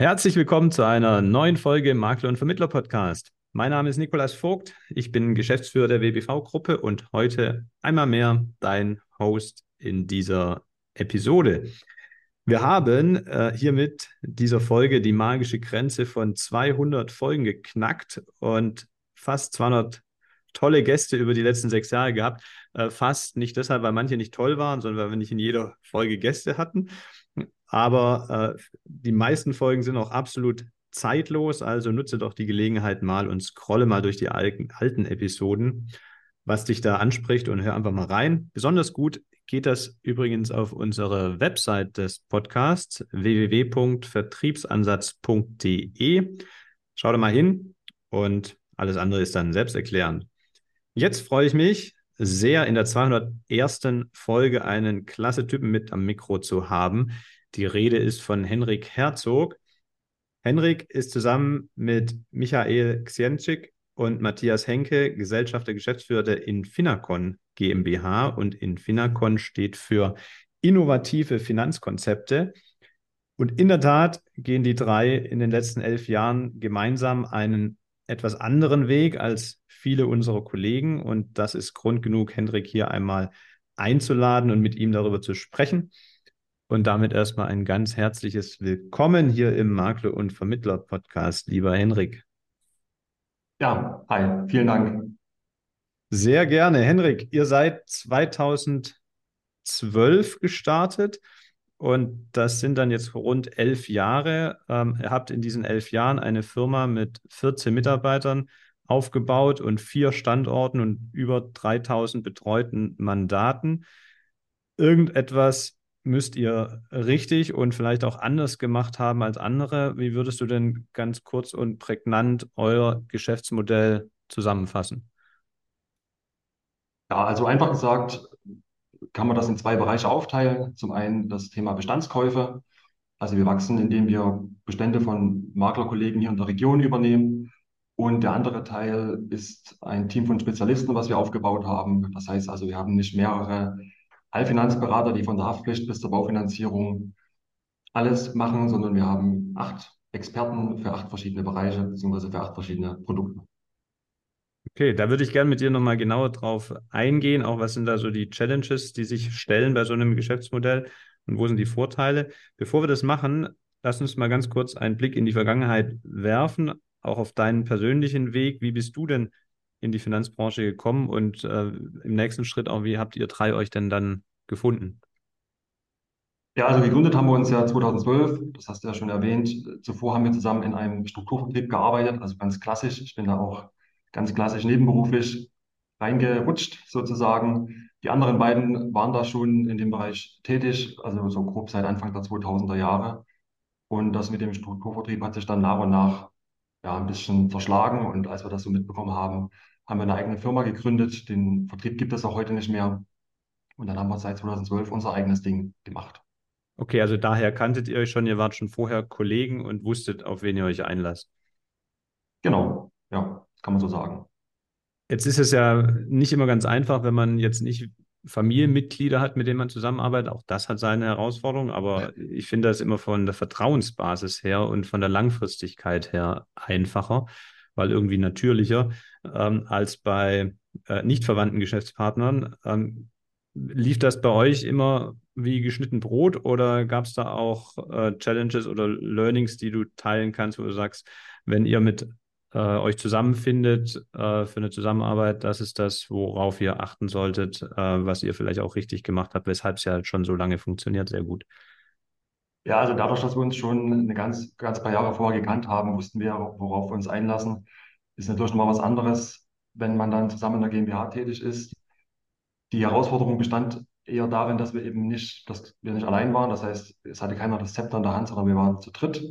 Herzlich willkommen zu einer neuen Folge im Makler und Vermittler Podcast. Mein Name ist Nikolas Vogt. Ich bin Geschäftsführer der WBV-Gruppe und heute einmal mehr dein Host in dieser Episode. Wir haben äh, hiermit dieser Folge die magische Grenze von 200 Folgen geknackt und fast 200 tolle Gäste über die letzten sechs Jahre gehabt. Äh, fast nicht deshalb, weil manche nicht toll waren, sondern weil wir nicht in jeder Folge Gäste hatten. Aber äh, die meisten Folgen sind auch absolut zeitlos, also nutze doch die Gelegenheit mal und scrolle mal durch die alten, alten Episoden, was dich da anspricht und hör einfach mal rein. Besonders gut geht das übrigens auf unsere Website des Podcasts www.vertriebsansatz.de. Schau da mal hin und alles andere ist dann selbsterklärend. Jetzt freue ich mich sehr, in der 201. Folge einen klasse Typen mit am Mikro zu haben, die Rede ist von Henrik Herzog. Henrik ist zusammen mit Michael Xienczyk und Matthias Henke Gesellschafter Geschäftsführer der Infinacon GmbH und Infinacon steht für innovative Finanzkonzepte. Und in der Tat gehen die drei in den letzten elf Jahren gemeinsam einen etwas anderen Weg als viele unserer Kollegen. Und das ist Grund genug, Hendrik hier einmal einzuladen und mit ihm darüber zu sprechen. Und damit erstmal ein ganz herzliches Willkommen hier im Makler- und Vermittler-Podcast, lieber Henrik. Ja, hi, vielen Dank. Sehr gerne. Henrik, ihr seid 2012 gestartet und das sind dann jetzt rund elf Jahre. Ähm, ihr habt in diesen elf Jahren eine Firma mit 14 Mitarbeitern aufgebaut und vier Standorten und über 3000 betreuten Mandaten. Irgendetwas müsst ihr richtig und vielleicht auch anders gemacht haben als andere. Wie würdest du denn ganz kurz und prägnant euer Geschäftsmodell zusammenfassen? Ja, also einfach gesagt, kann man das in zwei Bereiche aufteilen. Zum einen das Thema Bestandskäufe. Also wir wachsen, indem wir Bestände von Maklerkollegen hier in der Region übernehmen. Und der andere Teil ist ein Team von Spezialisten, was wir aufgebaut haben. Das heißt also, wir haben nicht mehrere Allfinanzberater, die von der Haftpflicht bis zur Baufinanzierung alles machen, sondern wir haben acht Experten für acht verschiedene Bereiche beziehungsweise für acht verschiedene Produkte. Okay, da würde ich gerne mit dir nochmal genauer drauf eingehen. Auch was sind da so die Challenges, die sich stellen bei so einem Geschäftsmodell und wo sind die Vorteile? Bevor wir das machen, lass uns mal ganz kurz einen Blick in die Vergangenheit werfen, auch auf deinen persönlichen Weg. Wie bist du denn in die Finanzbranche gekommen und äh, im nächsten Schritt auch, wie habt ihr drei euch denn dann gefunden? Ja, also gegründet haben wir uns ja 2012, das hast du ja schon erwähnt. Zuvor haben wir zusammen in einem Strukturvertrieb gearbeitet, also ganz klassisch. Ich bin da auch ganz klassisch nebenberuflich reingerutscht sozusagen. Die anderen beiden waren da schon in dem Bereich tätig, also so grob seit Anfang der 2000er Jahre. Und das mit dem Strukturvertrieb hat sich dann nach und nach ja, ein bisschen verschlagen. Und als wir das so mitbekommen haben, haben wir eine eigene Firma gegründet. Den Vertrieb gibt es auch heute nicht mehr. Und dann haben wir seit 2012 unser eigenes Ding gemacht. Okay, also daher kanntet ihr euch schon, ihr wart schon vorher Kollegen und wusstet, auf wen ihr euch einlasst. Genau, ja, kann man so sagen. Jetzt ist es ja nicht immer ganz einfach, wenn man jetzt nicht Familienmitglieder hat, mit denen man zusammenarbeitet. Auch das hat seine Herausforderungen, aber ich finde das immer von der Vertrauensbasis her und von der Langfristigkeit her einfacher, weil irgendwie natürlicher ähm, als bei äh, nicht verwandten Geschäftspartnern. Ähm, lief das bei euch immer wie geschnitten Brot oder gab es da auch äh, Challenges oder Learnings, die du teilen kannst, wo du sagst, wenn ihr mit äh, euch zusammenfindet äh, für eine Zusammenarbeit, das ist das, worauf ihr achten solltet, äh, was ihr vielleicht auch richtig gemacht habt, weshalb es ja schon so lange funktioniert, sehr gut. Ja, also dadurch, dass wir uns schon eine ganz, ganz paar Jahre vorher gekannt haben, wussten wir, worauf wir uns einlassen. Ist natürlich nochmal was anderes, wenn man dann zusammen in der GmbH tätig ist. Die Herausforderung bestand eher darin, dass wir eben nicht, dass wir nicht allein waren. Das heißt, es hatte keiner das Zepter in der Hand, sondern wir waren zu dritt.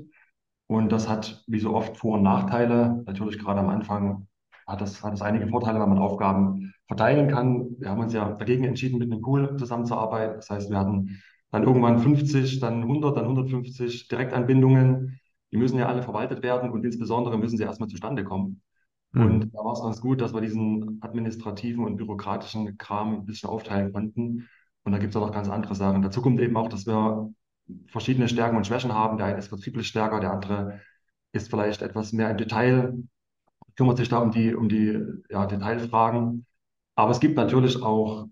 Und das hat, wie so oft, Vor- und Nachteile. Natürlich gerade am Anfang hat das, hat das einige Vorteile, weil man Aufgaben verteilen kann. Wir haben uns ja dagegen entschieden, mit einem Pool zusammenzuarbeiten. Das heißt, wir hatten dann irgendwann 50, dann 100, dann 150 Direktanbindungen. Die müssen ja alle verwaltet werden und insbesondere müssen sie erstmal zustande kommen. Mhm. Und da war es ganz gut, dass wir diesen administrativen und bürokratischen Kram ein bisschen aufteilen konnten. Und da gibt es auch noch ganz andere Sachen. Dazu kommt eben auch, dass wir verschiedene Stärken und Schwächen haben. Der eine ist vertrieblich stärker, der andere ist vielleicht etwas mehr im Detail, kümmert sich da um die, um die ja, Detailfragen. Aber es gibt natürlich auch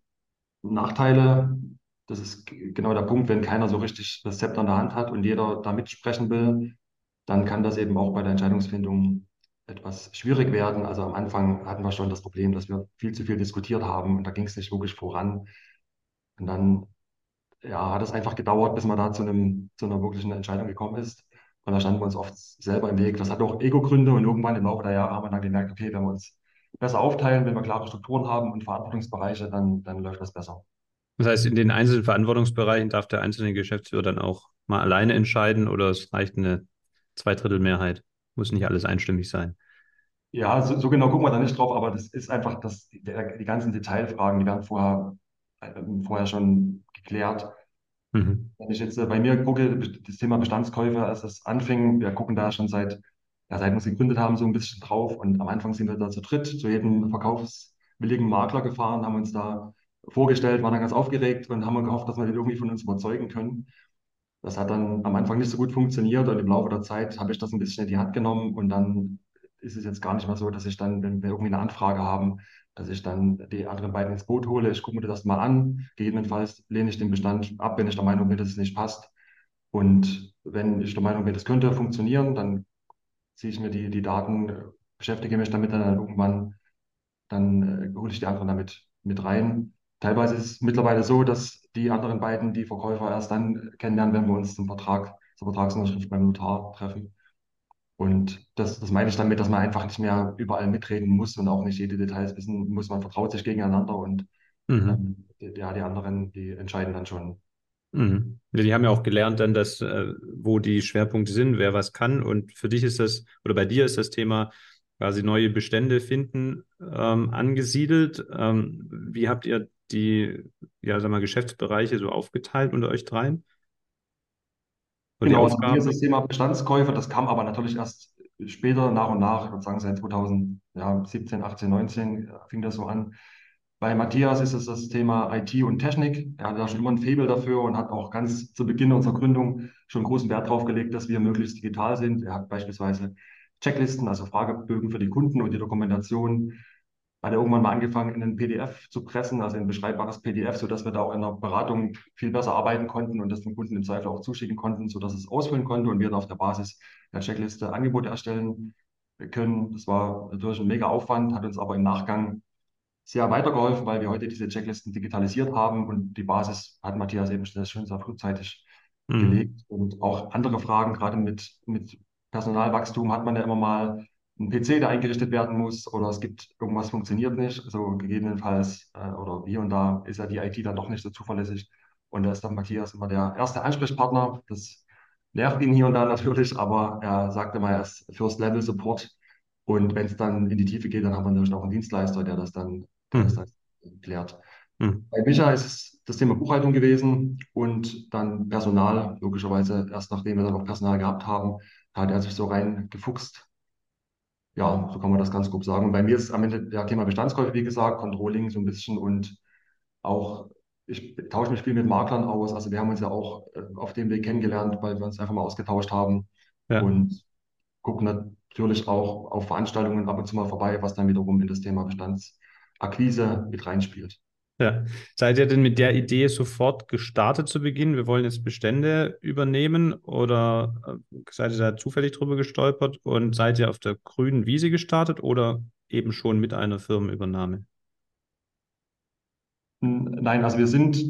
Nachteile. Das ist genau der Punkt, wenn keiner so richtig das Zepter in der Hand hat und jeder da mitsprechen will, dann kann das eben auch bei der Entscheidungsfindung etwas schwierig werden. Also am Anfang hatten wir schon das Problem, dass wir viel zu viel diskutiert haben und da ging es nicht wirklich voran. Und dann ja, hat es einfach gedauert, bis man da zu einem, zu einer wirklichen Entscheidung gekommen ist. Und da standen wir uns oft selber im Weg. Das hat auch Ego-Gründe und irgendwann im Laufe der Jahre haben wir dann gemerkt, okay, wenn wir uns besser aufteilen, wenn wir klare Strukturen haben und Verantwortungsbereiche, dann, dann läuft das besser. Das heißt, in den einzelnen Verantwortungsbereichen darf der einzelne Geschäftsführer dann auch mal alleine entscheiden oder es reicht eine Zweidrittelmehrheit? Muss nicht alles einstimmig sein. Ja, so, so genau gucken wir da nicht drauf, aber das ist einfach, das, der, die ganzen Detailfragen, die werden vorher, äh, vorher schon geklärt. Mhm. Wenn ich jetzt äh, bei mir gucke, das Thema Bestandskäufe, als es anfing, wir gucken da schon seit, ja, seit wir es gegründet haben, so ein bisschen drauf. Und am Anfang sind wir da zu dritt zu jedem verkaufswilligen Makler gefahren, haben uns da vorgestellt, waren dann ganz aufgeregt und haben gehofft, dass wir den irgendwie von uns überzeugen können. Das hat dann am Anfang nicht so gut funktioniert und im Laufe der Zeit habe ich das ein bisschen in die Hand genommen und dann ist es jetzt gar nicht mehr so, dass ich dann, wenn wir irgendwie eine Anfrage haben, dass ich dann die anderen beiden ins Boot hole. Ich gucke mir das mal an. Gegebenenfalls lehne ich den Bestand ab, wenn ich der Meinung bin, dass es nicht passt. Und wenn ich der Meinung bin, das könnte funktionieren, dann ziehe ich mir die, die Daten, beschäftige mich damit, dann irgendwann, dann äh, hole ich die anderen damit mit rein. Teilweise ist es mittlerweile so, dass die anderen beiden die Verkäufer erst dann kennenlernen, wenn wir uns zum Vertrag, zur Vertragsunterschrift beim Notar treffen. Und das, das meine ich damit, dass man einfach nicht mehr überall mitreden muss und auch nicht jede Details wissen muss. Man vertraut sich gegeneinander und Mhm. die, ja, die anderen, die entscheiden dann schon. Mhm. Die haben ja auch gelernt dann, dass, äh, wo die Schwerpunkte sind, wer was kann. Und für dich ist das, oder bei dir ist das Thema quasi neue Bestände finden, ähm, angesiedelt. Ähm, wie habt ihr die, ja, sag mal, Geschäftsbereiche so aufgeteilt unter euch dreien? Die Genau, also ist Aufgaben? das Thema Bestandskäufe, das kam aber natürlich erst später nach und nach, ich würde sagen seit 2017, 18, 19 äh, fing das so an. Bei Matthias ist es das Thema IT und Technik. Er hatte da schon immer ein Faible dafür und hat auch ganz zu Beginn unserer Gründung schon großen Wert darauf gelegt, dass wir möglichst digital sind. Er hat beispielsweise Checklisten, also Fragebögen für die Kunden und die Dokumentation hat er irgendwann mal angefangen, in ein PDF zu pressen, also ein beschreibbares PDF, sodass wir da auch in der Beratung viel besser arbeiten konnten und das dem Kunden im Zweifel auch zuschicken konnten, sodass es ausfüllen konnte und wir dann auf der Basis der Checkliste Angebote erstellen können. Das war natürlich ein mega Aufwand, hat uns aber im Nachgang sehr weitergeholfen, weil wir heute diese Checklisten digitalisiert haben und die Basis hat Matthias eben schon sehr frühzeitig Mhm. gelegt. Und auch andere Fragen, gerade mit, mit Personalwachstum hat man ja immer mal einen PC, der eingerichtet werden muss oder es gibt irgendwas funktioniert nicht. Also gegebenenfalls äh, oder hier und da ist ja die IT dann doch nicht so zuverlässig. Und da ist dann Matthias immer der erste Ansprechpartner. Das nervt ihn hier und da natürlich, aber er sagte mal, er ist First Level Support. Und wenn es dann in die Tiefe geht, dann haben wir natürlich auch einen Dienstleister, der das dann, der das dann klärt. Mhm. Bei Micha ist es das Thema Buchhaltung gewesen und dann Personal, logischerweise erst nachdem wir dann auch Personal gehabt haben, hat er sich so reingefuchst. Ja, so kann man das ganz grob sagen. Und bei mir ist am Ende der Thema Bestandskäufe, wie gesagt, Controlling so ein bisschen und auch, ich tausche mich viel mit Maklern aus. Also wir haben uns ja auch äh, auf dem Weg kennengelernt, weil wir uns einfach mal ausgetauscht haben Ja. und gucken natürlich auch auf Veranstaltungen ab und zu mal vorbei, was dann wiederum in das Thema Bestandsakquise mit reinspielt. Ja. Seid ihr denn mit der Idee sofort gestartet zu Beginn? Wir wollen jetzt Bestände übernehmen oder äh, seid ihr da zufällig drüber gestolpert und seid ihr auf der grünen Wiese gestartet oder eben schon mit einer Firmenübernahme? Nein, also wir sind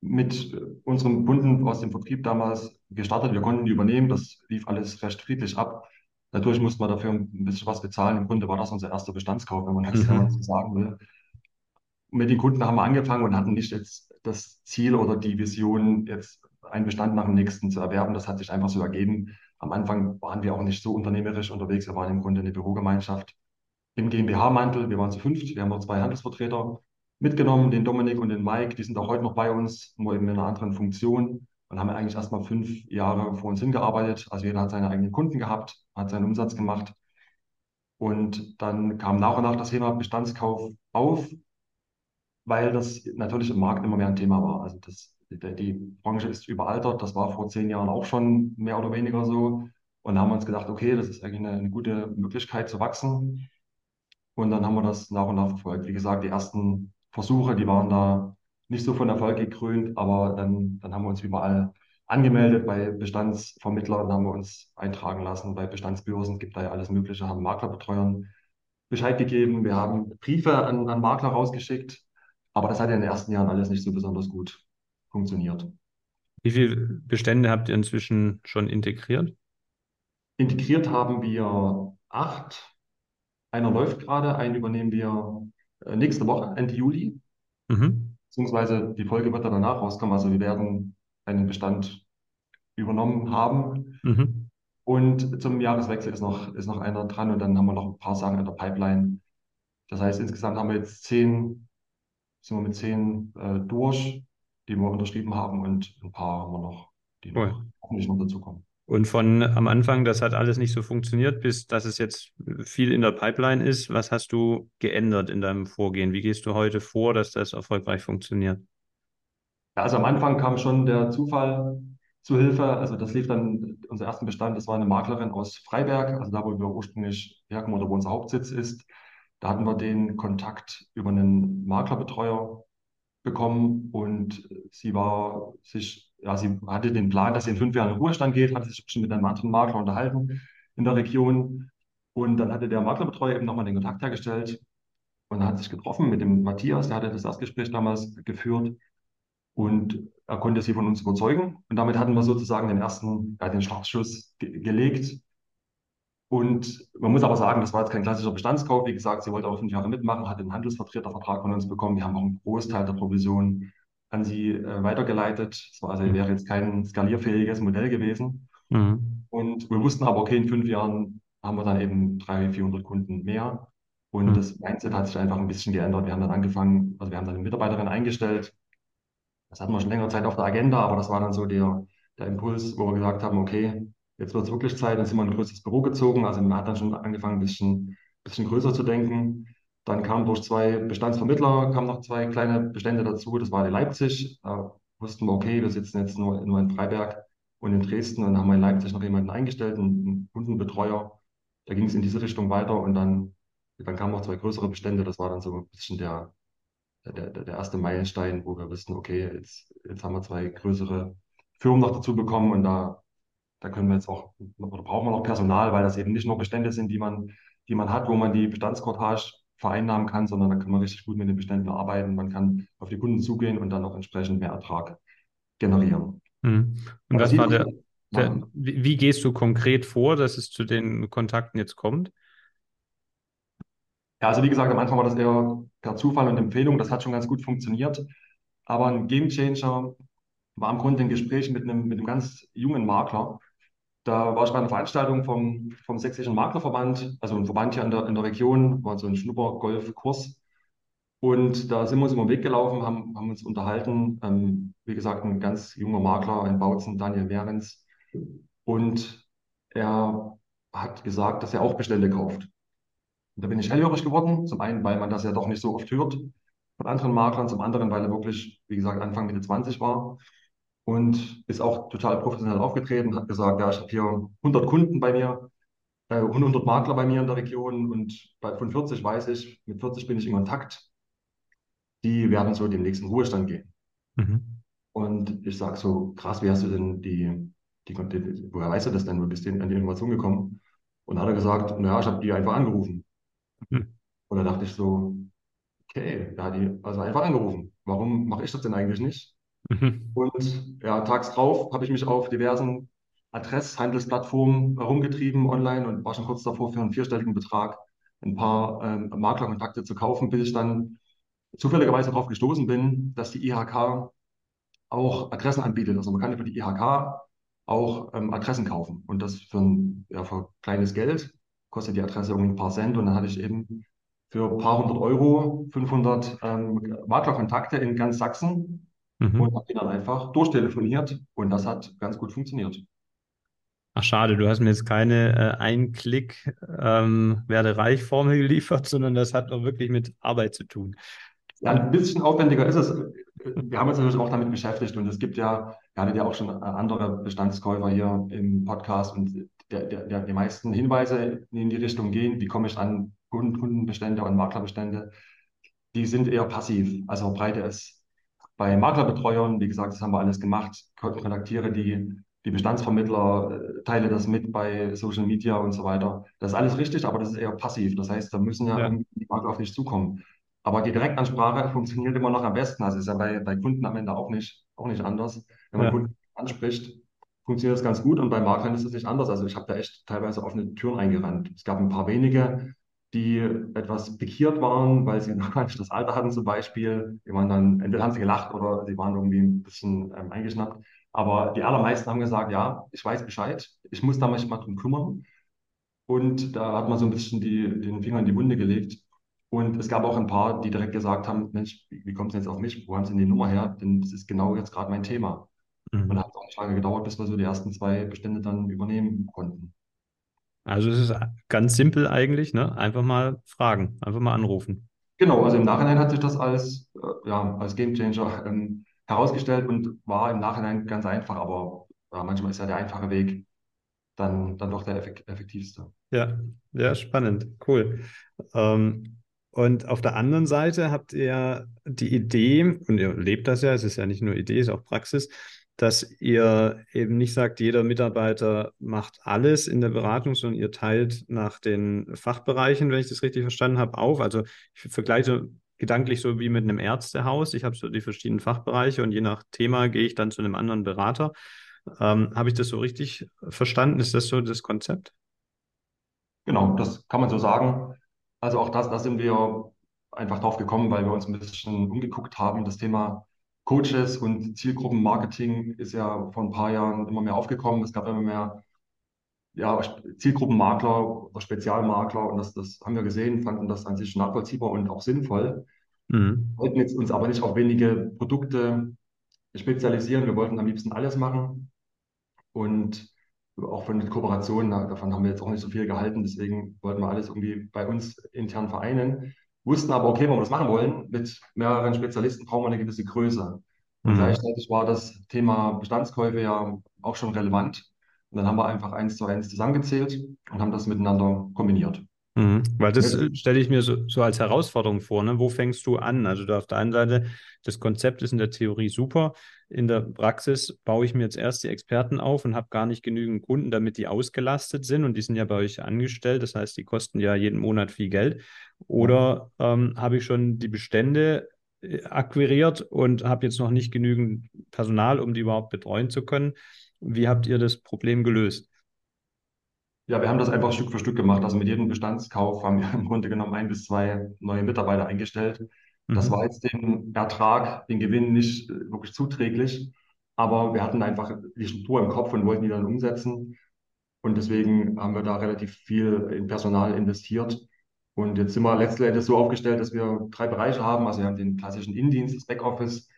mit unserem Kunden aus dem Vertrieb damals gestartet. Wir konnten die übernehmen. Das lief alles recht friedlich ab. Natürlich mussten wir dafür ein bisschen was bezahlen. Im Grunde war das unser erster Bestandskauf, wenn man das man Mhm. so sagen will. Mit den Kunden haben wir angefangen und hatten nicht jetzt das Ziel oder die Vision, jetzt einen Bestand nach dem nächsten zu erwerben. Das hat sich einfach so ergeben. Am Anfang waren wir auch nicht so unternehmerisch unterwegs. Wir waren im Grunde eine Bürogemeinschaft im GmbH-Mantel. Wir waren zu fünft. Wir haben noch zwei Handelsvertreter mitgenommen, den Dominik und den Mike. Die sind auch heute noch bei uns, nur eben in einer anderen Funktion. Und haben eigentlich erst mal fünf Jahre vor uns hingearbeitet. Also jeder hat seine eigenen Kunden gehabt, hat seinen Umsatz gemacht. Und dann kam nach und nach das Thema Bestandskauf auf weil das natürlich im Markt immer mehr ein Thema war. Also das die, Branche ist überaltert. Das war vor zehn Jahren auch schon mehr oder weniger so. Und da haben wir uns gedacht, okay, das ist eigentlich eine, eine gute Möglichkeit zu wachsen. Und dann haben wir das nach und nach verfolgt. Wie gesagt, die ersten Versuche, die waren da nicht so von Erfolg gekrönt, aber dann, dann haben wir uns überall angemeldet bei Bestandsvermittlern, haben wir uns eintragen lassen, bei Bestandsbörsen gibt da ja alles Mögliche, haben Maklerbetreuern Bescheid gegeben, wir haben Briefe an, an Makler rausgeschickt, aber das hat ja in den ersten Jahren alles nicht so besonders gut funktioniert. Wie viele Bestände habt ihr inzwischen schon integriert? Integriert haben wir acht. Einer läuft gerade, einen übernehmen wir äh, nächste Woche, Ende Juli. Mhm. Beziehungsweise die Folge wird dann danach rauskommen. Also wir werden einen Bestand übernommen haben. Mhm. Und zum Jahreswechsel ist noch, ist noch einer dran und dann haben wir noch ein paar Sachen in der Pipeline. Das heißt, insgesamt haben wir jetzt zehn, sind wir mit zehn äh, durch, die wir unterschrieben haben und ein paar haben wir noch, die Cool. noch hoffentlich noch dazukommen. Und von am Anfang, das hat alles nicht so funktioniert, bis dass es jetzt viel in der Pipeline ist. Was hast du geändert in deinem Vorgehen? Wie gehst du heute vor, dass das erfolgreich funktioniert? Ja, also am Anfang kam schon der Zufall zu Hilfe. Also das lief dann, unser ersten Bestand, das war eine Maklerin aus Freiberg, also da, wo wir ursprünglich herkommen oder wo unser Hauptsitz ist. Da hatten wir den Kontakt über einen Maklerbetreuer bekommen und sie war sich, ja, sie hatte den Plan, dass sie in fünf Jahren in Ruhestand geht, hatte sich schon mit einem anderen Makler unterhalten in der Region. Und dann hatte der Maklerbetreuer eben nochmal den Kontakt hergestellt und hat sich getroffen mit dem Matthias, der hatte das Erstgespräch damals geführt und er konnte sie von uns überzeugen. Und damit hatten wir sozusagen den ersten, ja, den Startschuss ge gelegt. Und man muss aber sagen, das war jetzt kein klassischer Bestandskauf. Wie gesagt, sie wollte auch fünf Jahre mitmachen, hat einen Handelsvertretervertrag von uns bekommen. Wir haben auch einen Großteil der Provision an sie äh, weitergeleitet. Das war also wäre jetzt kein skalierfähiges Modell gewesen. Mhm. Und wir wussten aber, okay, in fünf Jahren haben wir dann eben 300, 400 Kunden mehr. Und Mhm. das Mindset hat sich einfach ein bisschen geändert. Wir haben dann angefangen, also wir haben dann eine Mitarbeiterin eingestellt. Das hatten wir schon längere Zeit auf der Agenda, aber das war dann so der, der Impuls, wo wir gesagt haben, okay, jetzt wird es wirklich Zeit. Dann sind wir in ein größeres Büro gezogen. Also man hat dann schon angefangen, ein bisschen, bisschen größer zu denken. Dann kamen durch zwei Bestandsvermittler, kamen noch zwei kleine Bestände dazu. Das war in Leipzig. Da wussten wir, okay, wir sitzen jetzt nur, nur in Freiberg und in Dresden und dann haben wir in Leipzig noch jemanden eingestellt, einen, Kundenbetreuer. Da ging es in diese Richtung weiter und dann, dann kamen noch zwei größere Bestände. Das war dann so ein bisschen der, der, der, erste Meilenstein, wo wir wissen, okay, jetzt, jetzt haben wir zwei größere Firmen noch dazu bekommen und da, da können wir jetzt auch, oder brauchen wir noch Personal, weil das eben nicht nur Bestände sind, die man, die man hat, wo man die Bestandskortage vereinnahmen kann, sondern da kann man richtig gut mit den Beständen arbeiten. Man kann auf die Kunden zugehen und dann auch entsprechend mehr Ertrag generieren. Mhm. Und Aber was war der, der, wie, wie gehst du konkret vor, dass es zu den Kontakten jetzt kommt? Ja, also wie gesagt, am Anfang war das eher per Zufall und Empfehlung. Das hat schon ganz gut funktioniert. Aber ein Gamechanger war im Grunde ein Gespräch mit einem, mit einem ganz jungen Makler. Da war ich bei einer Veranstaltung vom, vom Sächsischen Maklerverband, also ein Verband hier in der, in der Region, war so ein Schnuppergolfkurs. Und da sind wir uns über den Weg gelaufen, haben, haben uns unterhalten. Ähm, wie gesagt, ein ganz junger Makler in Bautzen, Daniel Mehrens. Und er hat gesagt, dass er auch Bestände kauft. Und da bin ich hellhörig geworden. Zum einen, weil man das ja doch nicht so oft hört von anderen Maklern, zum anderen, weil er wirklich, wie gesagt, Anfang Mitte 20 war und ist auch total professionell aufgetreten, hat gesagt, ja, ich habe hier 100 Kunden bei mir, äh, 100 Makler bei mir in der Region und bei, von 40 weiß ich, mit 40 bin ich in Kontakt, die werden so den nächsten Ruhestand gehen. Mhm. Und ich sage so, krass, wie hast du denn die, die, die woher weißt du das denn? Wo bist du denn an die Information gekommen? Und dann hat er gesagt, naja, ich habe die einfach angerufen. Hm. Und da dachte ich so, okay, da hat die also einfach angerufen. Warum mache ich das denn eigentlich nicht? Mhm. Und ja, tags drauf habe ich mich auf diversen Adresshandelsplattformen herumgetrieben online und war schon kurz davor, für einen vierstelligen Betrag ein paar ähm, Maklerkontakte zu kaufen, bis ich dann zufälligerweise darauf gestoßen bin, dass die IHK auch Adressen anbietet. Also man kann über die IHK auch ähm, Adressen kaufen und das für ein ja, für kleines Geld kostet die Adresse irgendwie ein paar Cent und dann hatte ich eben für ein paar hundert Euro 500 ähm, Maklerkontakte in ganz Sachsen Mhm. und habe die dann einfach durchtelefoniert und das hat ganz gut funktioniert. Ach, schade, du hast mir jetzt keine äh, Ein-Klick ähm, werde reich Formel geliefert, sondern das hat auch wirklich mit Arbeit zu tun. Ja, ein bisschen aufwendiger ist es. wir haben uns natürlich auch damit beschäftigt und es gibt ja, wir hatten ja auch schon andere Bestandskäufer hier im Podcast und der, der, der, die meisten Hinweise in die Richtung gehen, wie komme ich an Kunden, Kundenbestände und Maklerbestände, die sind eher passiv. Also breite es bei Maklerbetreuern, wie gesagt, das haben wir alles gemacht, kontaktiere die, die Bestandsvermittler, äh, teile das mit bei Social Media und so weiter. Das ist alles richtig, aber das ist eher passiv. Das heißt, da müssen ja, Ja, die Makler auf dich zukommen. Aber die Direktansprache funktioniert immer noch am besten. Also ist ja bei, bei Kunden am Ende auch nicht, auch nicht anders. Wenn man ja, Kunden anspricht, funktioniert das ganz gut und bei Maklern ist es nicht anders. Also ich habe da echt teilweise offene Türen eingerannt. Es gab ein paar wenige, die etwas pikiert waren, weil sie noch gar nicht das Alter hatten zum Beispiel. Die waren dann, entweder haben sie gelacht oder sie waren irgendwie ein bisschen ähm, eingeschnappt. Aber die allermeisten haben gesagt, ja, ich weiß Bescheid, ich muss da mich mal drum kümmern. Und da hat man so ein bisschen die, den Finger in die Wunde gelegt. Und es gab auch ein paar, die direkt gesagt haben, Mensch, wie, kommt es denn jetzt auf mich? Wo haben Sie denn die Nummer her? Denn das ist genau jetzt gerade mein Thema. Und da mhm. hat es auch nicht lange gedauert, bis wir so die ersten zwei Bestände dann übernehmen konnten. Also es ist ganz simpel eigentlich, ne? Einfach mal fragen, einfach mal anrufen. Genau, also im Nachhinein hat sich das als, äh, ja, als Gamechanger ähm, herausgestellt und war im Nachhinein ganz einfach, aber ja, manchmal ist ja der einfache Weg dann, dann doch der effek effektivste. Ja, ja, spannend, cool. Ähm, und auf der anderen Seite habt ihr die Idee, und ihr lebt das ja, es ist ja nicht nur Idee, es ist auch Praxis, dass ihr eben nicht sagt, jeder Mitarbeiter macht alles in der Beratung, sondern ihr teilt nach den Fachbereichen, wenn ich das richtig verstanden habe, auf. Also ich vergleiche gedanklich so wie mit einem Ärztehaus. Ich habe so die verschiedenen Fachbereiche und je nach Thema gehe ich dann zu einem anderen Berater. Ähm, habe ich das so richtig verstanden? Ist das so das Konzept? Genau, das kann man so sagen. Also auch das, da sind wir einfach drauf gekommen, weil wir uns ein bisschen umgeguckt haben. Das Thema Coaches und Zielgruppenmarketing ist ja vor ein paar Jahren immer mehr aufgekommen. Es gab immer mehr ja, Zielgruppenmakler oder Spezialmakler und das, das haben wir gesehen, fanden das an sich nachvollziehbar und auch sinnvoll. Mhm. wollten jetzt uns aber nicht auf wenige Produkte spezialisieren. Wir wollten am liebsten alles machen und auch von den Kooperationen, da- davon haben wir jetzt auch nicht so viel gehalten. Deswegen wollten wir alles irgendwie bei uns intern vereinen. Wussten aber, okay, wenn wir das machen wollen, mit mehreren Spezialisten brauchen wir eine gewisse Größe. Und Mhm. gleichzeitig war das Thema Bestandskäufe ja auch schon relevant. Und dann haben wir einfach eins zu eins zusammengezählt und haben das miteinander kombiniert. Mhm. Weil das äh, stelle ich mir so, so als Herausforderung vor, ne? Wo fängst du an? Also du auf der einen Seite, das Konzept ist in der Theorie super. In der Praxis baue ich mir jetzt erst die Experten auf und habe gar nicht genügend Kunden, damit die ausgelastet sind. Und die sind ja bei euch angestellt. Das heißt, die kosten ja jeden Monat viel Geld. Oder ähm, habe ich schon die Bestände akquiriert und habe jetzt noch nicht genügend Personal, um die überhaupt betreuen zu können? Wie habt ihr das Problem gelöst? Ja, wir haben das einfach Stück für Stück gemacht. Also mit jedem Bestandskauf haben wir im Grunde genommen ein bis zwei neue Mitarbeiter eingestellt. Das war Mhm. jetzt dem Ertrag, den Gewinn nicht äh, wirklich zuträglich, aber wir hatten einfach die Struktur im Kopf und wollten die dann umsetzen. Und deswegen haben wir da relativ viel in Personal investiert. Und jetzt sind wir letztendlich so aufgestellt, dass wir drei Bereiche haben. Also wir haben den klassischen Indienst, das Backoffice,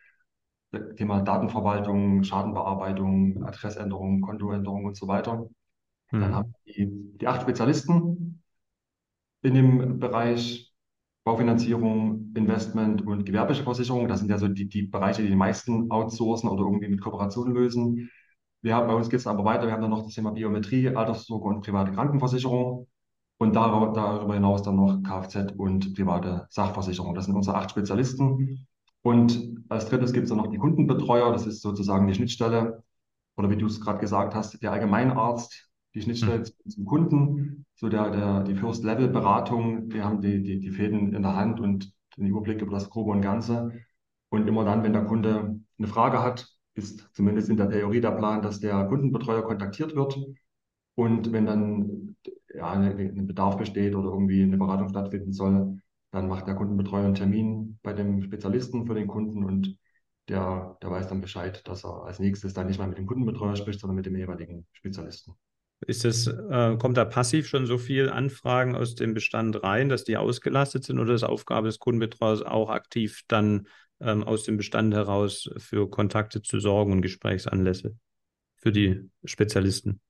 das Thema Datenverwaltung, Schadenbearbeitung, Adressänderung, Kontoänderung und so weiter. Dann haben Mhm. wir die, die acht Spezialisten in dem Bereich Baufinanzierung, Investment und gewerbliche Versicherung. Das sind ja so die, die Bereiche, die die meisten outsourcen oder irgendwie mit Kooperationen lösen. Wir haben, bei uns geht es aber weiter. Wir haben dann noch das Thema Biometrie, Altersvorsorge und private Krankenversicherung. Und darüber, hinaus dann noch Kfz und private Sachversicherung. Das sind unsere acht Spezialisten. Und als drittes gibt es dann noch die Kundenbetreuer. Das ist sozusagen die Schnittstelle oder wie du es gerade gesagt hast, der Allgemeinarzt, die Schnittstelle Mhm. zum Kunden, so der, der, die First-Level-Beratung, die haben die, die, die Fäden in der Hand und den Überblick über das Grobe und Ganze. Und immer dann, wenn der Kunde eine Frage hat, ist zumindest in der Theorie der Plan, dass der Kundenbetreuer kontaktiert wird. Und wenn dann ja, eine, ein Bedarf besteht oder irgendwie eine Beratung stattfinden soll, dann macht der Kundenbetreuer einen Termin bei dem Spezialisten für den Kunden und der, der weiß dann Bescheid, dass er als nächstes dann nicht mehr mit dem Kundenbetreuer spricht, sondern mit dem jeweiligen Spezialisten. Ist das, äh, kommt da passiv schon so viel Anfragen aus dem Bestand rein, dass die ausgelastet sind oder ist Aufgabe des Kundenbetreuers auch aktiv dann ähm, aus dem Bestand heraus für Kontakte zu sorgen und Gesprächsanlässe für die Spezialisten?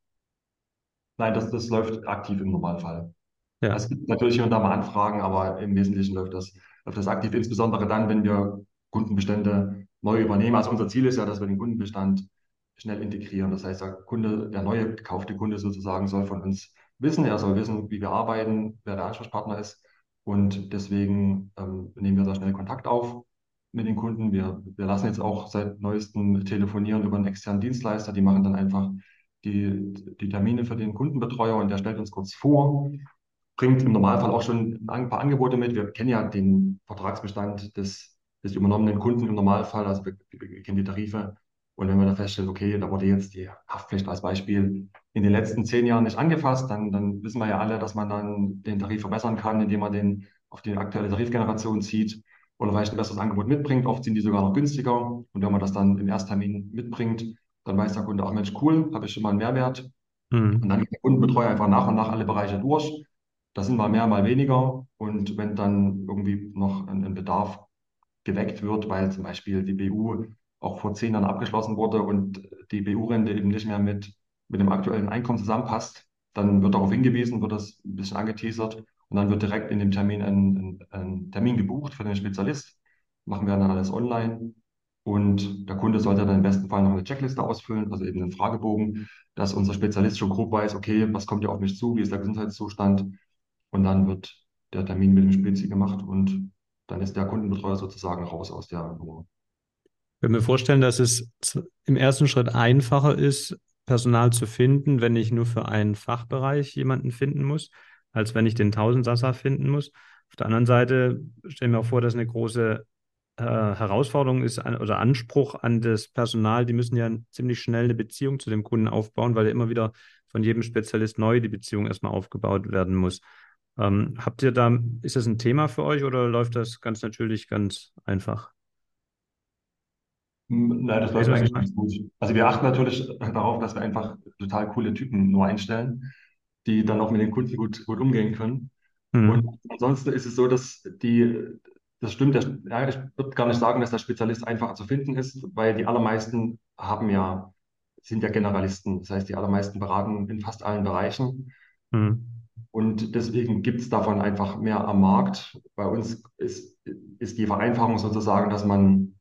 Nein, das, das läuft aktiv im Normalfall. Ja. Es gibt natürlich hier und da mal Anfragen, aber im Wesentlichen läuft das, läuft das aktiv, insbesondere dann, wenn wir Kundenbestände neu übernehmen. Also unser Ziel ist ja, dass wir den Kundenbestand schnell integrieren. Das heißt, der Kunde, der neue gekaufte Kunde sozusagen soll von uns wissen, er soll wissen, wie wir arbeiten, wer der Ansprechpartner ist. Und deswegen ähm, nehmen wir da schnell Kontakt auf mit den Kunden. Wir, wir lassen jetzt auch seit neuestem telefonieren über einen externen Dienstleister. Die machen dann einfach die, die Termine für den Kundenbetreuer und der stellt uns kurz vor, bringt im Normalfall auch schon ein paar Angebote mit. Wir kennen ja den Vertragsbestand des, des übernommenen Kunden im Normalfall, also wir, wir kennen die Tarife. Und wenn wir dann feststellen, okay, da wurde jetzt die Haftpflicht als Beispiel in den letzten zehn Jahren nicht angefasst, dann, dann wissen wir ja alle, dass man dann den Tarif verbessern kann, indem man den auf die aktuelle Tarifgeneration zieht oder vielleicht ein besseres Angebot mitbringt. Oft sind die sogar noch günstiger. Und wenn man das dann im Ersttermin mitbringt, dann weiß der Kunde, ach Mensch, cool, habe ich schon mal einen Mehrwert. Mhm. Und dann geht der Kundenbetreuer einfach nach und nach alle Bereiche durch. Das sind mal mehr, mal weniger. Und wenn dann irgendwie noch ein, ein Bedarf geweckt wird, weil zum Beispiel die BU auch vor zehn Jahren abgeschlossen wurde und die BU-Rente eben nicht mehr mit, mit dem aktuellen Einkommen zusammenpasst, dann wird darauf hingewiesen, wird das ein bisschen angeteasert und dann wird direkt in dem Termin ein, ein, ein Termin gebucht für den Spezialist. Machen wir dann alles online. Und der Kunde sollte dann im besten Fall noch eine Checkliste ausfüllen, also eben einen Fragebogen, dass unser Spezialist schon grob weiß, okay, was kommt hier auf mich zu, wie ist der Gesundheitszustand. Und dann wird der Termin mit dem Spezi gemacht und dann ist der Kundenbetreuer sozusagen raus aus der Nummer. Ich kann mir vorstellen, dass es im ersten Schritt einfacher ist, Personal zu finden, wenn ich nur für einen Fachbereich jemanden finden muss, als wenn ich den Tausendsasser finden muss. Auf der anderen Seite stelle ich mir auch vor, dass eine große äh, Herausforderung ist an, oder Anspruch an das Personal. Die müssen ja ziemlich schnell eine Beziehung zu dem Kunden aufbauen, weil ja immer wieder von jedem Spezialist neu die Beziehung erstmal aufgebaut werden muss. Ähm, habt ihr da, ist das ein Thema für euch oder läuft das ganz natürlich ganz einfach? Nein, das läuft eigentlich ganz gut. Also wir achten natürlich darauf, dass wir einfach total coole Typen nur einstellen, die dann auch mit den Kunden gut, gut umgehen können. Mhm. Und ansonsten ist es so, dass die, das stimmt, der, ja, ich würde gar nicht sagen, dass der Spezialist einfacher zu finden ist, weil die allermeisten haben ja, sind ja Generalisten. Das heißt, die allermeisten beraten in fast allen Bereichen. Mhm. Und deswegen gibt es davon einfach mehr am Markt. Bei uns ist, ist die Vereinfachung sozusagen, dass man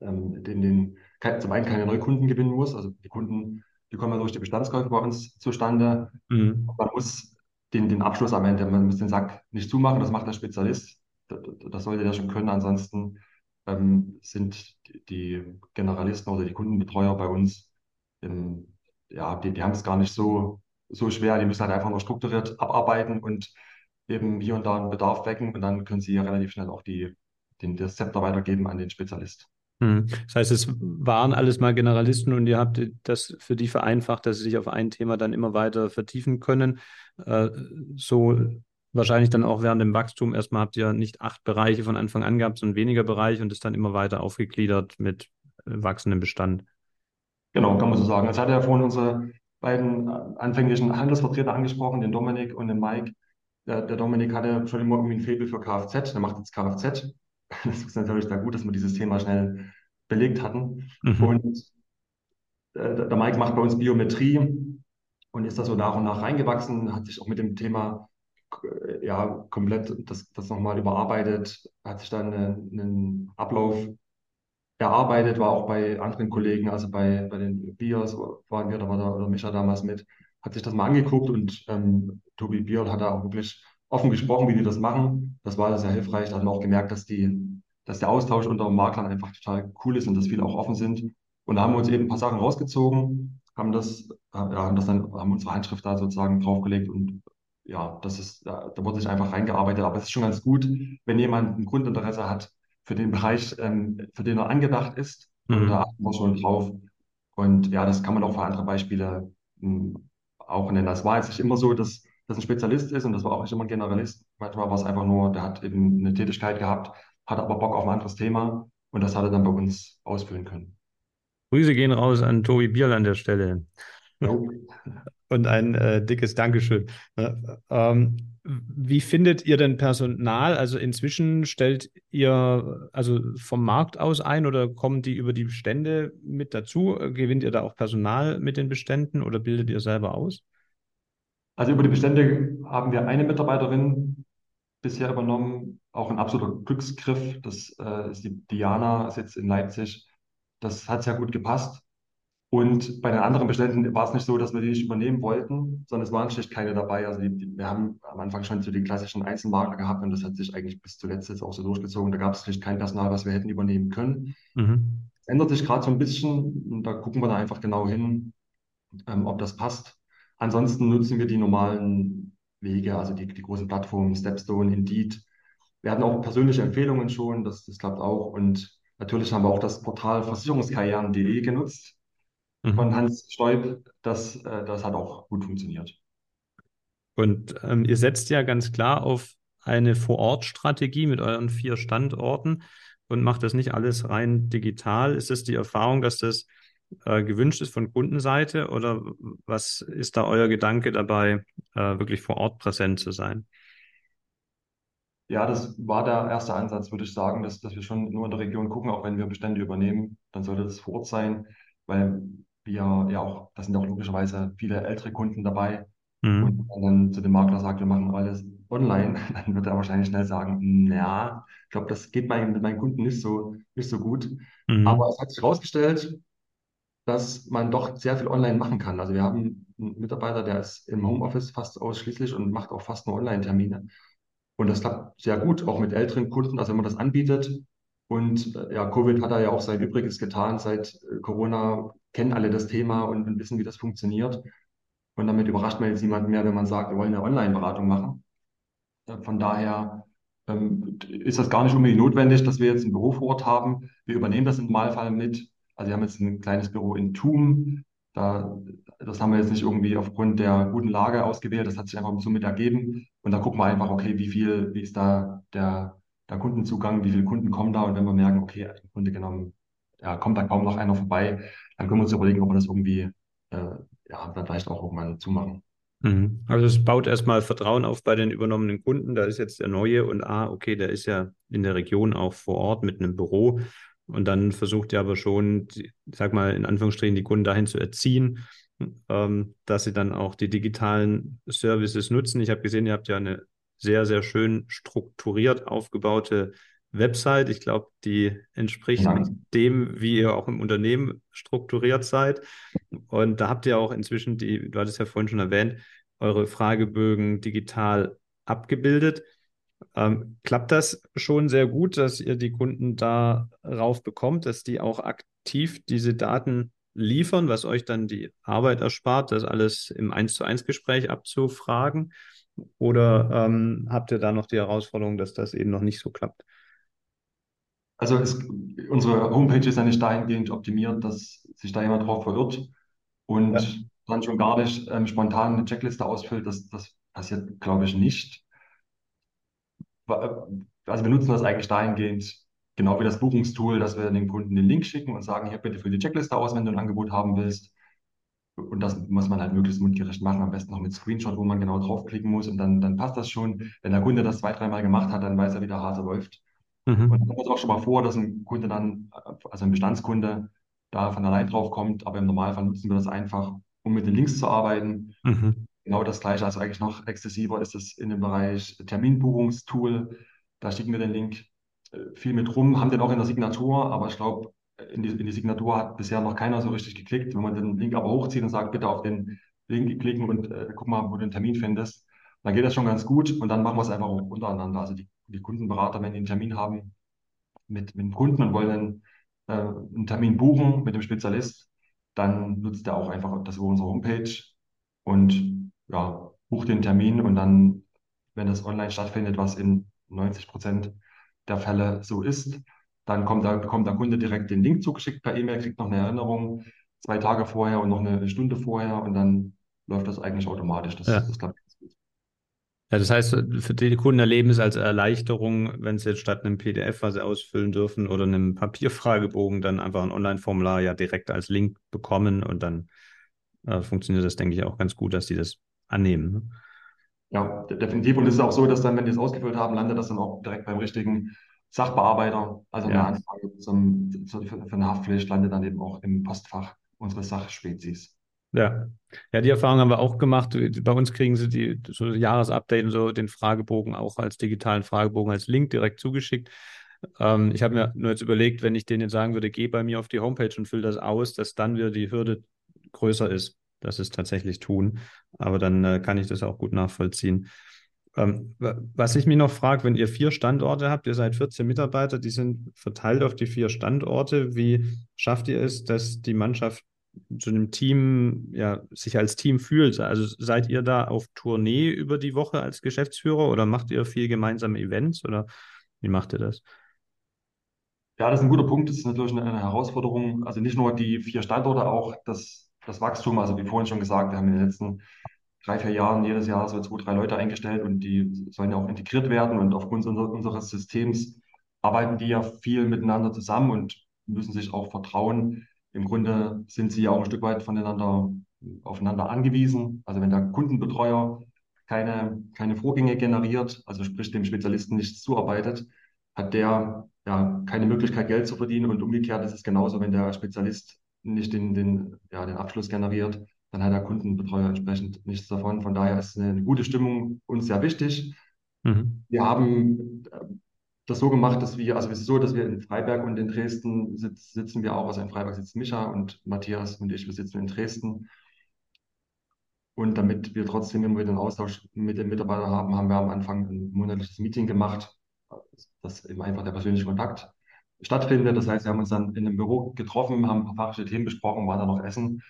ähm, den, den, zum einen keine Neukunden gewinnen muss. Also die Kunden, die kommen ja durch die Bestandskäufe bei uns zustande. Mhm. Man muss den, den Abschluss am Ende, man muss den Sack nicht zumachen, das macht der Spezialist. Das, sollte der schon können. Ansonsten ähm, sind die Generalisten oder die Kundenbetreuer bei uns, ähm, ja, die, die haben es gar nicht so, so schwer. Die müssen halt einfach nur strukturiert abarbeiten und eben hier und da einen Bedarf wecken und dann können sie ja relativ schnell auch die, den, das Zepter weitergeben an den Spezialist. Hm. Das heißt, es waren alles mal Generalisten und ihr habt das für die vereinfacht, dass sie sich auf ein Thema dann immer weiter vertiefen können. Äh, so wahrscheinlich dann auch während dem Wachstum. Erstmal habt ihr nicht acht Bereiche von Anfang an gehabt, sondern weniger Bereiche und ist dann immer weiter aufgegliedert mit äh, wachsendem Bestand. Genau, kann man so sagen. Jetzt hat er vorhin unsere beiden anfänglichen Handelsvertreter angesprochen, den Dominik und den Mike. Der, der Dominik hatte schon immer irgendwie ein Faible für Kfz, der macht jetzt Kfz das ist natürlich da gut, dass wir dieses Thema schnell belegt hatten. Mhm. Und äh, der Mike macht bei uns Biometrie und ist da so nach und nach reingewachsen, hat sich auch mit dem Thema äh, ja komplett das, das nochmal überarbeitet, hat sich dann einen, Ablauf erarbeitet, war auch bei anderen Kollegen, also bei, bei den Biers waren wir, da war der, der Micha damals mit, hat sich das mal angeguckt und ähm, Tobi Bier hat da auch wirklich offen gesprochen, wie die das machen. Das war sehr hilfreich. Da haben wir auch gemerkt, dass die, dass der Austausch unter Maklern einfach total cool ist und dass viele auch offen sind. Und da haben wir uns eben ein paar Sachen rausgezogen, haben das, äh, ja, haben das dann, haben unsere Handschrift da sozusagen draufgelegt und ja, das ist, da, da wurde sich einfach reingearbeitet. Aber es ist schon ganz gut, wenn jemand ein Grundinteresse hat für den Bereich, ähm, für den er angedacht ist. Mhm. Da achten wir schon drauf. Und ja, das kann man auch für andere Beispiele ähm, auch nennen. Das war jetzt nicht immer so, dass das ein Spezialist ist und das war auch nicht immer ein Generalist. Manchmal war es einfach nur, der hat eben eine Tätigkeit gehabt, hat aber Bock auf ein anderes Thema und das hat er dann bei uns ausfüllen können. Grüße gehen raus an Tobi Bierl an der Stelle. Jo. Und ein äh, dickes Dankeschön. Ähm, wie findet ihr denn Personal? Also inzwischen stellt ihr also vom Markt aus ein oder kommen die über die Bestände mit dazu? Gewinnt ihr da auch Personal mit den Beständen oder bildet ihr selber aus? Also über die Bestände haben wir eine Mitarbeiterin bisher übernommen. Auch ein absoluter Glücksgriff. Das äh, ist die Diana, ist jetzt in Leipzig. Das hat sehr gut gepasst. Und bei den anderen Beständen war es nicht so, dass wir die nicht übernehmen wollten, sondern es waren schlicht keine dabei. Also die, die, wir haben am Anfang schon so die klassischen Einzelmakler gehabt und das hat sich eigentlich bis zuletzt jetzt auch so durchgezogen. Da gab es schlicht kein Personal, was wir hätten übernehmen können. Mhm. Ändert sich gerade so ein bisschen und da gucken wir da einfach genau hin, ähm, ob das passt. Ansonsten nutzen wir die normalen Wege, also die, die großen Plattformen, Stepstone, Indeed. Wir hatten auch persönliche Empfehlungen schon, das, das klappt auch. Und natürlich haben wir auch das Portal versicherungskarrieren.de genutzt mhm. von Hans Stoib. Das, äh, das hat auch gut funktioniert. Und ähm, ihr setzt ja ganz klar auf eine Vor-Ort-Strategie mit euren vier Standorten und macht das nicht alles rein digital. Ist es die Erfahrung, dass das äh, gewünscht ist von Kundenseite oder was ist da euer Gedanke dabei, äh, wirklich vor Ort präsent zu sein? Ja, das war der erste Ansatz, würde ich sagen, dass, dass wir schon nur in der Region gucken, auch wenn wir Bestände übernehmen, dann sollte das vor Ort sein, weil wir ja auch, da sind ja auch logischerweise viele ältere Kunden dabei. Mhm. Und wenn dann zu dem Makler sagt, wir machen alles online, dann wird er wahrscheinlich schnell sagen, ja, ich glaube, das geht bei, mit meinen Kunden nicht so, nicht so gut. Mhm. Aber es hat sich herausgestellt, dass man doch sehr viel online machen kann. Also wir haben einen Mitarbeiter, der ist im Homeoffice fast ausschließlich und macht auch fast nur Online-Termine. Und das klappt sehr gut, auch mit älteren Kunden, also wenn man das anbietet. Und äh, ja, Covid hat da ja auch sein Übriges getan. Seit äh, Corona kennen alle das Thema und, und wissen, wie das funktioniert. Und damit überrascht man jetzt niemanden mehr, wenn man sagt, wir wollen eine Online-Beratung machen. Äh, von daher ähm, ist das gar nicht unbedingt notwendig, dass wir jetzt ein Büro vor Ort haben. Wir übernehmen das im Normalfall mit. Also wir haben jetzt ein kleines Büro in Thum. Da, das haben wir jetzt nicht irgendwie aufgrund der guten Lage ausgewählt. Das hat sich einfach so mit ergeben. Und da gucken wir einfach, okay, wie viel, wie ist da der, der Kundenzugang, wie viele Kunden kommen da? Und wenn wir merken, okay, im Grunde genommen, ja, kommt da kaum noch einer vorbei, dann können wir uns überlegen, ob wir das irgendwie, äh, ja, vielleicht auch irgendwann zumachen. Mhm. Also es baut erstmal Vertrauen auf bei den übernommenen Kunden. Da ist jetzt der neue und ah, okay, der ist ja in der Region auch vor Ort mit einem Büro. Und dann versucht ihr aber schon, sag mal, in Anführungsstrichen die Kunden dahin zu erziehen, ähm, dass sie dann auch die digitalen Services nutzen. Ich habe gesehen, ihr habt ja eine sehr, sehr schön strukturiert aufgebaute Website. Ich glaube, die entspricht ja. dem, wie ihr auch im Unternehmen strukturiert seid. Und da habt ihr auch inzwischen die, du hattest ja vorhin schon erwähnt, eure Fragebögen digital abgebildet. Ähm, klappt das schon sehr gut, dass ihr die Kunden darauf bekommt, dass die auch aktiv diese Daten liefern, was euch dann die Arbeit erspart, das alles im 1 zu 1 Gespräch abzufragen? Oder ähm, habt ihr da noch die Herausforderung, dass das eben noch nicht so klappt? Also es, unsere Homepage ist ja nicht dahingehend optimiert, dass sich da jemand drauf verirrt und ja. dann schon gar nicht ähm, spontan eine Checkliste ausfüllt. Das, das passiert, glaube ich, nicht. Äh, also wir nutzen das eigentlich dahingehend, genau wie das Buchungstool, dass wir den Kunden den Link schicken und sagen, hier bitte für die Checkliste aus, wenn du ein Angebot haben willst. Und das muss man halt möglichst mundgerecht machen, am besten noch mit Screenshot, wo man genau draufklicken muss und dann, dann passt das schon. Wenn der Kunde das zwei, dreimal gemacht hat, dann weiß er, wie der Hase läuft. Mhm. Und dann kommt es auch schon mal vor, dass ein Kunde dann, also ein Bestandskunde, da von allein drauf kommt, aber im Normalfall nutzen wir das einfach, um mit den Links zu arbeiten. Mhm genau das Gleiche, also eigentlich noch exzessiver ist es in dem Bereich Terminbuchungstool. Da schicken wir den Link äh, viel mit rum, haben den auch in der Signatur, aber ich glaube, in die, in die Signatur hat bisher noch keiner so richtig geklickt. Wenn man den Link aber hochzieht und sagt, bitte auf den Link klicken und äh, guck mal, wo du den Termin findest, dann geht das schon ganz gut und dann machen wir es einfach auch untereinander. Also die, die Kundenberater, wenn die einen Termin haben mit, mit dem Kunden und wollen äh, einen Termin buchen mit dem Spezialist, dann nutzt er auch einfach das über unsere Homepage und ja, bucht den Termin und dann, wenn das online stattfindet, was in 90 Prozent der Fälle so ist, dann kommt da, bekommt der Kunde direkt den Link zugeschickt per E-Mail, kriegt noch eine Erinnerung zwei Tage vorher und noch eine Stunde vorher und dann läuft das eigentlich automatisch. Das, ja. das klappt. Ja, das heißt, für die Kunden erleben es als Erleichterung, wenn sie jetzt statt einem PDF, was sie ausfüllen dürfen, oder einem Papierfragebogen dann einfach ein Online-Formular ja direkt als Link bekommen und dann äh, funktioniert das, denke ich, auch ganz gut, dass die das annehmen. Ne? Ja, definitiv. Und es ist auch so, dass dann, wenn die es ausgefüllt haben, landet das dann auch direkt beim richtigen Sachbearbeiter. Also eine ja. Anfrage zum, für eine Haftpflicht landet dann eben auch im Postfach unseres Sachspezies. Ja. Ja, die Erfahrung haben wir auch gemacht. Bei uns kriegen sie die so Jahresupdate und so den Fragebogen auch als digitalen Fragebogen als Link direkt zugeschickt. Ähm, ich habe mir nur jetzt überlegt, wenn ich denen jetzt sagen würde, geh bei mir auf die Homepage und füll das aus, dass dann wieder die Hürde größer ist, dass es tatsächlich tun. Aber dann äh, kann ich das auch gut nachvollziehen. Ähm, was ich mich noch frage, wenn ihr vier Standorte habt, ihr seid 14 Mitarbeiter, die sind verteilt auf die vier Standorte. Wie schafft ihr es, dass die Mannschaft zu einem Team, ja, sich als Team fühlt? Also seid ihr da auf Tournee über die Woche als Geschäftsführer oder macht ihr viel gemeinsame Events oder wie macht ihr das? Ja, das ist ein guter Punkt. Das ist natürlich eine, eine Herausforderung. Also nicht nur die vier Standorte, auch das, das Wachstum. Also wie vorhin schon gesagt, wir haben in den letzten drei, vier Jahren jedes Jahr so zwei, drei Leute eingestellt und die sollen ja auch integriert werden. Und aufgrund unser, unseres Systems arbeiten die ja viel miteinander zusammen und müssen sich auch vertrauen. Im Grunde sind sie ja auch ein Stück weit voneinander aufeinander angewiesen. Also wenn der Kundenbetreuer keine, keine Vorgänge generiert, also sprich dem Spezialisten nichts zuarbeitet, hat der ja keine Möglichkeit, Geld zu verdienen. Und umgekehrt ist es genauso, wenn der Spezialist nicht den, den, ja, den Abschluss generiert, dann hat der Kundenbetreuer entsprechend nichts davon. Von daher ist eine gute Stimmung uns sehr wichtig. Mhm. Wir haben das so gemacht, dass wir, also es ist so, dass wir in Freiberg und in Dresden sitz, sitzen wir auch, also in Freiberg sitzt Micha und Matthias und ich, wir sitzen in Dresden. Und damit wir trotzdem immer wieder einen Austausch mit den Mitarbeitern haben, haben wir am Anfang ein monatliches Meeting gemacht, dass eben einfach der persönliche Kontakt stattfindet. Das heißt, wir haben uns dann in einem Büro getroffen, haben ein paar fachliche Themen besprochen, waren dann noch essen.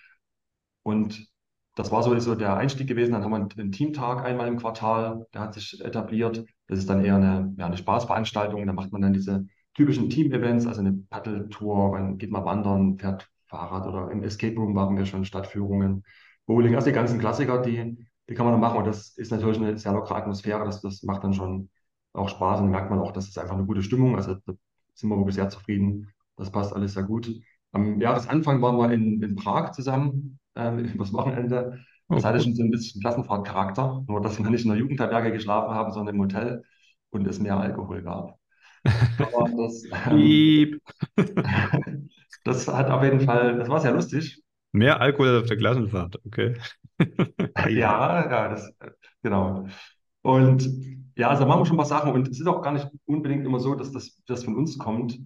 Und das war so, der Einstieg gewesen. Dann haben wir einen Teamtag einmal im Quartal, der hat sich etabliert. Das ist dann eher eine, ja, eine Spaßveranstaltung. Da macht man dann diese typischen Team-Events, also eine Paddle-Tour, man geht mal wandern, fährt Fahrrad oder im Escape Room machen wir schon Stadtführungen, Bowling, also die ganzen Klassiker, die, die kann man dann machen. Und das ist natürlich eine sehr lockere Atmosphäre. Das, das macht dann schon auch Spaß und merkt man auch, das ist einfach eine gute Stimmung. Also da sind wir wirklich sehr zufrieden. Das passt alles sehr gut. Am Jahresanfang waren wir in, in Prag zusammen äh, übers Wochenende. Das oh, hatte schon so ein bisschen Klassenfahrtcharakter, nur dass wir nicht in der Jugendherberge geschlafen haben, sondern im Hotel und es mehr Alkohol gab. Aber das, ähm, das hat auf jeden Fall, das war sehr lustig. Mehr Alkohol als auf der Klassenfahrt, okay. ja, ja, das, genau. Und ja, also machen wir schon ein paar Sachen und es ist auch gar nicht unbedingt immer so, dass das, das von uns kommt.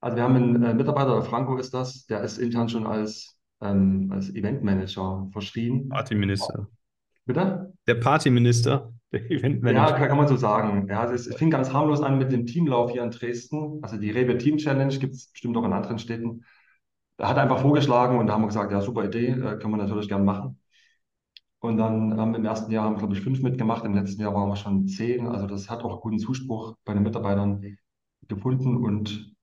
Also wir haben einen äh, Mitarbeiter, der Franco ist das, der ist intern schon als, ähm, als Eventmanager verschrien. Partyminister. Bitte? Der Partyminister, der Eventmanager. Ja, kann, kann man so sagen. Ja, also es, fing ganz harmlos an mit dem Teamlauf hier in Dresden. Also die Rewe Team Challenge gibt es bestimmt auch in anderen Städten. Er hat einfach vorgeschlagen und da haben wir gesagt, ja, super Idee, äh, können wir natürlich gern machen. Und dann ähm, im ersten Jahr haben, glaube ich, fünf mitgemacht, im letzten Jahr waren wir schon zehn. Also das hat auch guten Zuspruch bei den Mitarbeitern gefunden. Und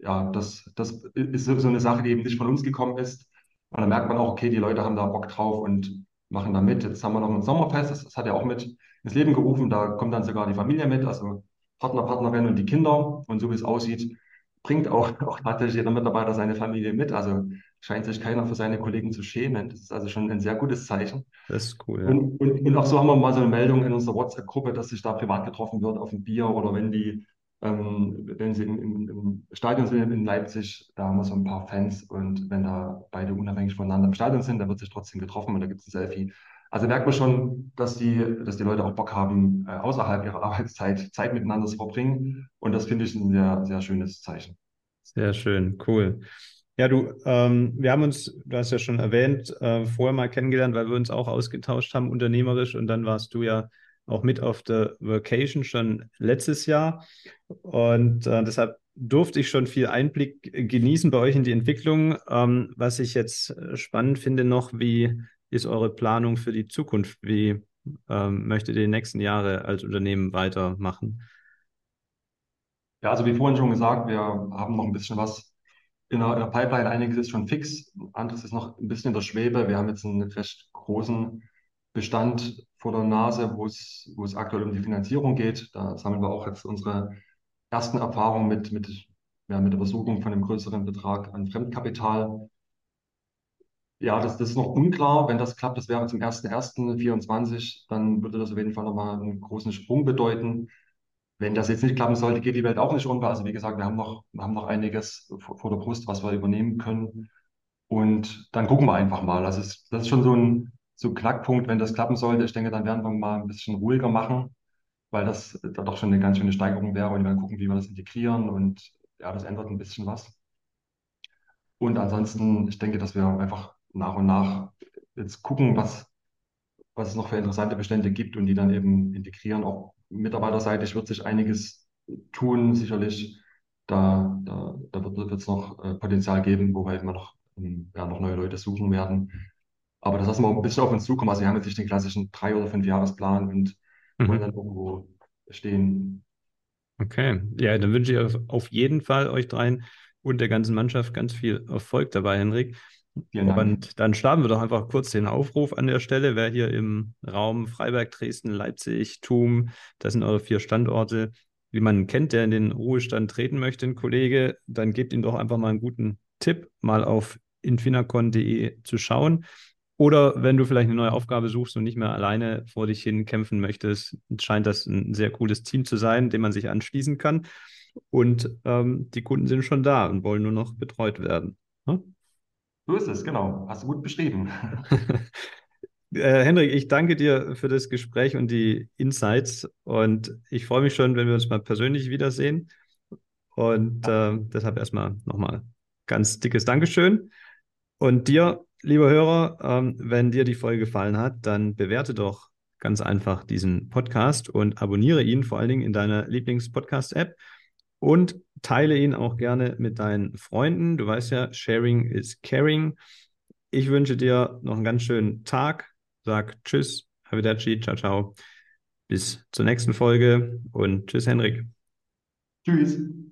ja, das, das ist so eine Sache, die eben nicht von uns gekommen ist. Und dann merkt man auch, okay, die Leute haben da Bock drauf und machen da mit. Jetzt haben wir noch ein Sommerfest, das, das hat er auch mit ins Leben gerufen. Da kommt dann sogar die Familie mit, also Partner, Partnerin und die Kinder. Und so wie es aussieht, bringt auch, auch tatsächlich jeder Mitarbeiter seine Familie mit. Also scheint sich keiner für seine Kollegen zu schämen. Das ist also schon ein sehr gutes Zeichen. Das ist cool. Ja. Und, und, und auch so haben wir mal so eine Meldung in unserer WhatsApp-Gruppe, dass sich da privat getroffen wird auf ein Bier oder wenn die, ähm, wenn sie in, in, im Stadion sind in Leipzig, da haben wir so ein paar Fans und wenn da beide unabhängig voneinander im Stadion sind, da wird sich trotzdem getroffen und da gibt es ein Selfie. Also merkt man schon, dass die, dass die Leute auch Bock haben, äh, außerhalb ihrer Arbeitszeit Zeit miteinander zu verbringen. Und das finde ich ein sehr, sehr schönes Zeichen. Sehr schön, cool. Ja, du, ähm, wir haben uns, du hast ja schon erwähnt, äh, vorher mal kennengelernt, weil wir uns auch ausgetauscht haben, unternehmerisch. Und dann warst du ja auch mit auf der Vacation schon letztes Jahr. Und äh, deshalb durfte ich schon viel Einblick genießen bei euch in die Entwicklung. Ähm, was ich jetzt spannend finde noch, wie ist eure Planung für die Zukunft? Wie ähm, möchtet ihr die nächsten Jahre als Unternehmen weitermachen? Ja, also wie vorhin schon gesagt, wir haben noch ein bisschen was in der, in der Pipeline. Einiges ist schon fix, anderes ist noch ein bisschen in der Schwebe. Wir haben jetzt einen recht großen Bestand vor der Nase, wo es, wo es aktuell um die Finanzierung geht. Da sammeln wir auch jetzt unsere ersten Erfahrungen mit, mit, ja, mit der Versuchung von einem größeren Betrag an Fremdkapital. Ja, das, das ist noch unklar. Wenn das klappt, das wäre zum 1.1.24, dann würde das auf jeden Fall nochmal einen großen Sprung bedeuten. Wenn das jetzt nicht klappen sollte, geht die Welt auch nicht unter. Also wie gesagt, wir haben noch, wir haben noch einiges vor, vor der Brust, was wir übernehmen können. Und dann gucken wir einfach mal. Also es, das ist schon so ein, so Knackpunkt, wenn das klappen sollte. Ich denke, dann werden wir mal ein bisschen ruhiger machen, weil das da doch schon eine ganz schöne Steigerung wäre. Und wir werden gucken, wie wir das integrieren. Und ja, das ändert ein bisschen was. Und ansonsten, ich denke, dass wir einfach nach und nach jetzt gucken, was, was es noch für interessante Bestände gibt und die dann eben integrieren. Auch mitarbeiterseitig wird sich einiges tun, sicherlich. Da, da, da wird es noch äh, Potenzial geben, wo wir noch, ähm, ja, noch neue Leute suchen werden. Aber das lassen wir ein bisschen auf uns zukommen. Also wir haben jetzt nicht den klassischen drei- oder fünf Jahresplan und wollen dann Mhm. irgendwo stehen. Okay, ja, dann wünsche ich auf auf jeden Fall euch dreien und der ganzen Mannschaft ganz viel Erfolg dabei, Henrik. Vielen Dank. Und dann starten wir doch einfach kurz den Aufruf an der Stelle. Wer hier im Raum Freiberg, Dresden, Leipzig, Thum, das sind eure vier Standorte, wie man kennt, der in den Ruhestand treten möchte, ein Kollege, dann gebt ihm doch einfach mal einen guten Tipp, mal auf infinacon.de zu schauen. Oder wenn du vielleicht eine neue Aufgabe suchst und nicht mehr alleine vor dich hin kämpfen möchtest, scheint das ein sehr cooles Team zu sein, dem man sich anschließen kann. Und ähm, die Kunden sind schon da und wollen nur noch betreut werden. Ne? So ist es, genau. Hast du gut beschrieben. Äh, Henrik, ich danke dir für das Gespräch und die Insights. Und ich freue mich schon, wenn wir uns mal persönlich wiedersehen. Und äh, deshalb erstmal nochmal ganz dickes Dankeschön. Und dir, lieber Hörer, ähm, wenn dir die Folge gefallen hat, dann bewerte doch ganz einfach diesen Podcast und abonniere ihn vor allen Dingen in deiner Lieblings-Podcast-App und teile ihn auch gerne mit deinen Freunden. Du weißt ja, Sharing is Caring. Ich wünsche dir noch einen ganz schönen Tag. Sag Tschüss, Arrivederci, ciao, ciao. Bis zur nächsten Folge und Tschüss, Henrik. tschüss.